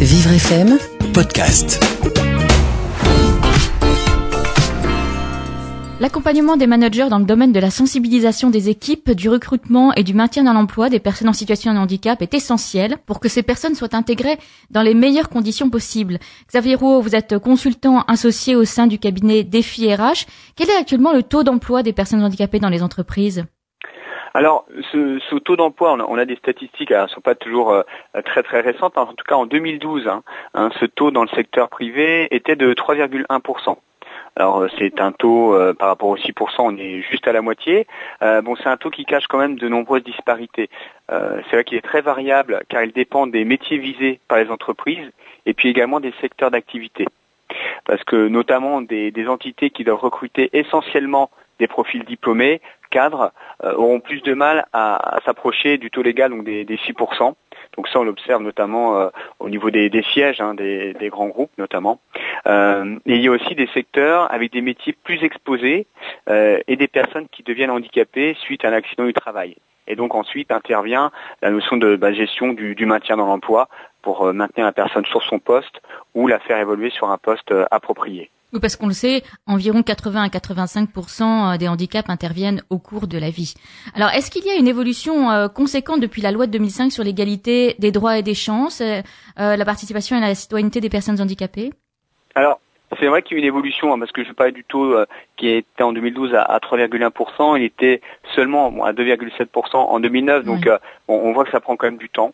Vivre FM Podcast. L'accompagnement des managers dans le domaine de la sensibilisation des équipes, du recrutement et du maintien dans l'emploi des personnes en situation de handicap est essentiel pour que ces personnes soient intégrées dans les meilleures conditions possibles. Xavier Rouault, vous êtes consultant associé au sein du cabinet Défi RH. Quel est actuellement le taux d'emploi des personnes handicapées dans les entreprises? Alors, ce, taux d'emploi, on, a des statistiques, elles ne sont pas toujours euh, très très récentes. En tout cas, en 2012, hein, hein, ce taux dans le secteur privé était de 3,1%. Alors euh, c'est un taux euh, par rapport aux 6%, on est juste à la moitié. bon, c'est un taux qui cache quand même de nombreuses disparités. c'est vrai qu'il est très variable car il dépend des métiers visés par les entreprises et puis également des secteurs d'activité. Parce que notamment des entités qui doivent recruter essentiellement des profils diplômés, cadres, euh, auront plus de mal à, s'approcher du taux légal, donc des, 6%. Donc ça, on l'observe notamment euh, au niveau des, sièges, hein, des, grands groupes notamment. Euh, et il y a aussi des secteurs avec des métiers plus exposés et des personnes qui deviennent handicapées suite à un accident du travail. Et donc ensuite intervient la notion de bah, gestion du, du, maintien dans l'emploi pour maintenir la personne sur son poste ou la faire évoluer sur un poste approprié. Oui, parce qu'on le sait, environ 80 à 85% euh, des handicaps interviennent au cours de la vie. Alors, est-ce qu'il y a une évolution euh, conséquente depuis la loi de 2005 sur l'égalité des droits et des chances, euh, la participation et la citoyenneté des personnes handicapées? Alors, c'est vrai qu'il y a une évolution, hein, parce que je parlais du taux qui était en 2012 à, 3,1%, il était seulement à 2,7% en 2009, donc on voit que ça prend quand même du temps.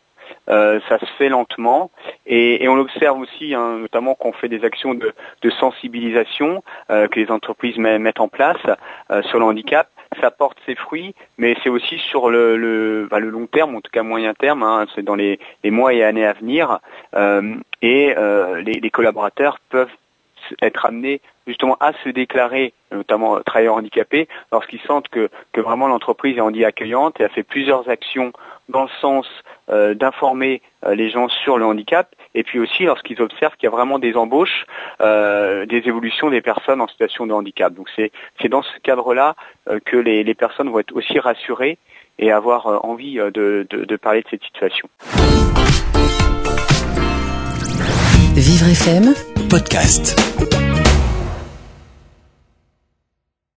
Euh, ça se fait lentement et, on l'observe aussi, hein, notamment qu'on fait des actions de, sensibilisation euh, que les entreprises mettent en place euh, sur le handicap. Ça porte ses fruits, mais c'est aussi sur le, le, bah, long terme, en tout cas moyen terme, hein, c'est dans les, mois et années à venir, et les, collaborateurs peuvent être amenés justement à se déclarer, notamment travailleurs handicapés, lorsqu'ils sentent que, que vraiment l'entreprise est handi accueillante et a fait plusieurs actions dans le sens euh, d'informer euh, les gens sur le handicap, et puis aussi lorsqu'ils observent qu'il y a vraiment des embauches, euh, des évolutions des personnes en situation de handicap. Donc c'est dans ce cadre-là que les, les, personnes vont être aussi rassurées et avoir envie de, de parler de cette situation. Vivre FM, podcast.